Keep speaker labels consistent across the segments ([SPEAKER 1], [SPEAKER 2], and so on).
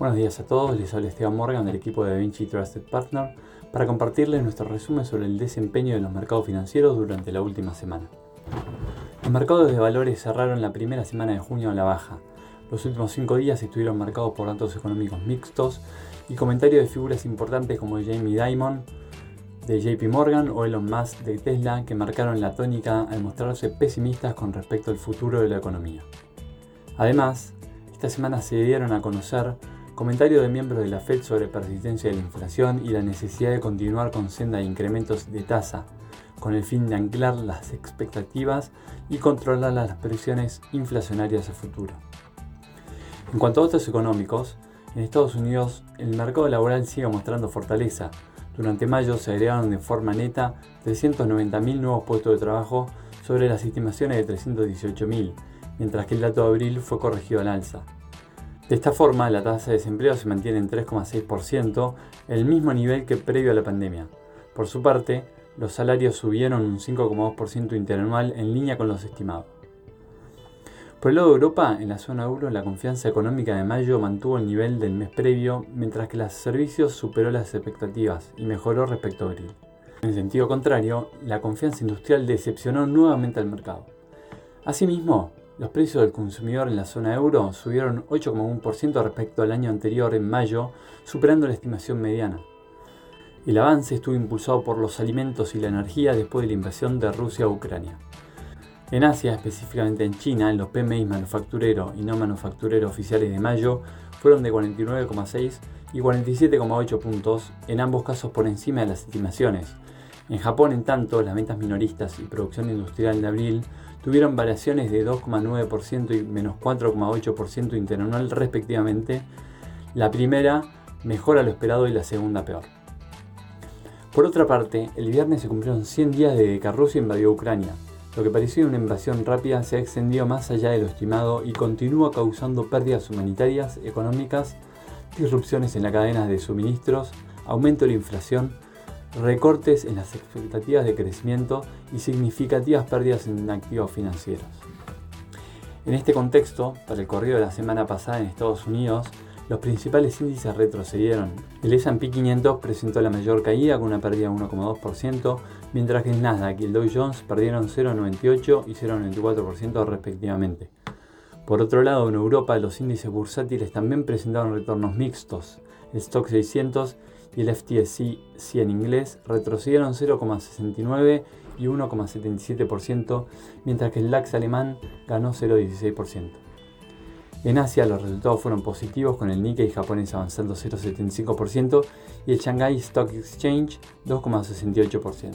[SPEAKER 1] Buenos días a todos, les habla Esteban Morgan del equipo de Vinci Trusted Partner para compartirles nuestro resumen sobre el desempeño de los mercados financieros durante la última semana. Los mercados de valores cerraron la primera semana de junio a la baja. Los últimos cinco días estuvieron marcados por datos económicos mixtos y comentarios de figuras importantes como Jamie Dimon de JP Morgan o Elon Musk de Tesla que marcaron la tónica al mostrarse pesimistas con respecto al futuro de la economía. Además, esta semana se dieron a conocer comentarios de miembros de la Fed sobre persistencia de la inflación y la necesidad de continuar con senda de incrementos de tasa, con el fin de anclar las expectativas y controlar las presiones inflacionarias a futuro. En cuanto a datos económicos, en Estados Unidos el mercado laboral sigue mostrando fortaleza. Durante mayo se agregaron de forma neta 390.000 nuevos puestos de trabajo sobre las estimaciones de 318.000, mientras que el dato de abril fue corregido al alza. De esta forma, la tasa de desempleo se mantiene en 3,6%, el mismo nivel que previo a la pandemia. Por su parte, los salarios subieron un 5,2% interanual en línea con los estimados. Por el lado de Europa, en la zona euro, la confianza económica de mayo mantuvo el nivel del mes previo, mientras que los servicios superó las expectativas y mejoró respecto a abril. En sentido contrario, la confianza industrial decepcionó nuevamente al mercado. Asimismo, los precios del consumidor en la zona euro subieron 8,1% respecto al año anterior en mayo, superando la estimación mediana. El avance estuvo impulsado por los alimentos y la energía después de la invasión de Rusia a Ucrania. En Asia, específicamente en China, los PMI manufacturero y no manufacturero oficiales de mayo fueron de 49,6 y 47,8 puntos, en ambos casos por encima de las estimaciones. En Japón, en tanto, las ventas minoristas y producción industrial de abril tuvieron variaciones de 2,9% y menos 4,8% interanual respectivamente, la primera mejor a lo esperado y la segunda peor. Por otra parte, el viernes se cumplieron 100 días de que Rusia invadió Ucrania. Lo que parecía una invasión rápida se ha extendido más allá de lo estimado y continúa causando pérdidas humanitarias, económicas, disrupciones en la cadena de suministros, aumento de la inflación, recortes en las expectativas de crecimiento y significativas pérdidas en activos financieros. En este contexto, para el corrido de la semana pasada en Estados Unidos, los principales índices retrocedieron. El S&P 500 presentó la mayor caída con una pérdida de 1,2%, mientras que el Nasdaq y el Dow Jones perdieron 0,98 y 0,94% respectivamente. Por otro lado, en Europa los índices bursátiles también presentaron retornos mixtos. El Stock 600 y el FTSE 100 inglés retrocedieron 0,69 y 1,77%, mientras que el DAX alemán ganó 0,16%. En Asia los resultados fueron positivos con el Nikkei japonés avanzando 0,75% y el Shanghai Stock Exchange 2,68%.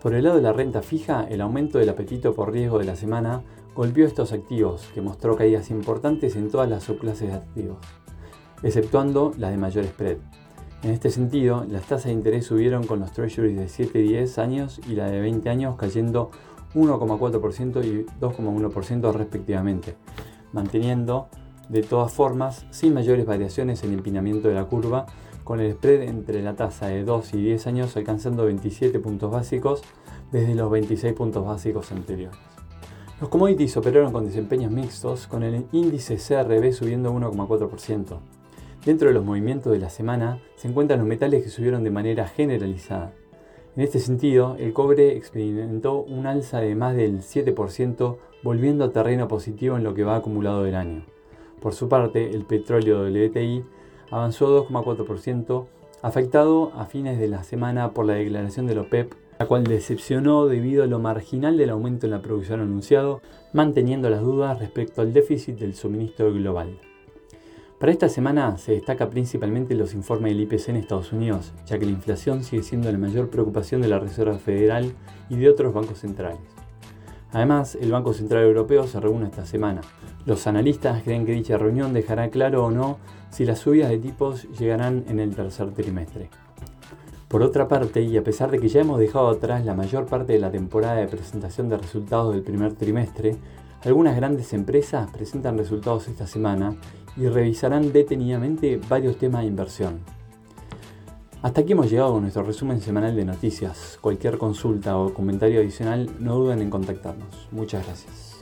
[SPEAKER 1] Por el lado de la renta fija, el aumento del apetito por riesgo de la semana golpeó estos activos, que mostró caídas importantes en todas las subclases de activos, exceptuando las de mayor spread. En este sentido, las tasas de interés subieron con los treasuries de 7 y 10 años y la de 20 años cayendo 1,4% y 2,1% respectivamente, manteniendo de todas formas sin mayores variaciones el empinamiento de la curva, con el spread entre la tasa de 2 y 10 años alcanzando 27 puntos básicos desde los 26 puntos básicos anteriores. Los commodities operaron con desempeños mixtos, con el índice CRB subiendo 1,4%. Dentro de los movimientos de la semana se encuentran los metales que subieron de manera generalizada. En este sentido, el cobre experimentó un alza de más del 7%, volviendo a terreno positivo en lo que va acumulado del año. Por su parte, el petróleo WTI avanzó 2,4%, afectado a fines de la semana por la declaración de la OPEP, la cual decepcionó debido a lo marginal del aumento en la producción anunciado, manteniendo las dudas respecto al déficit del suministro global. Para esta semana se destaca principalmente los informes del IPC en Estados Unidos, ya que la inflación sigue siendo la mayor preocupación de la Reserva Federal y de otros bancos centrales. Además, el Banco Central Europeo se reúne esta semana. Los analistas creen que dicha reunión dejará claro o no si las subidas de tipos llegarán en el tercer trimestre. Por otra parte, y a pesar de que ya hemos dejado atrás la mayor parte de la temporada de presentación de resultados del primer trimestre, algunas grandes empresas presentan resultados esta semana y revisarán detenidamente varios temas de inversión. Hasta aquí hemos llegado con nuestro resumen semanal de noticias. Cualquier consulta o comentario adicional no duden en contactarnos. Muchas gracias.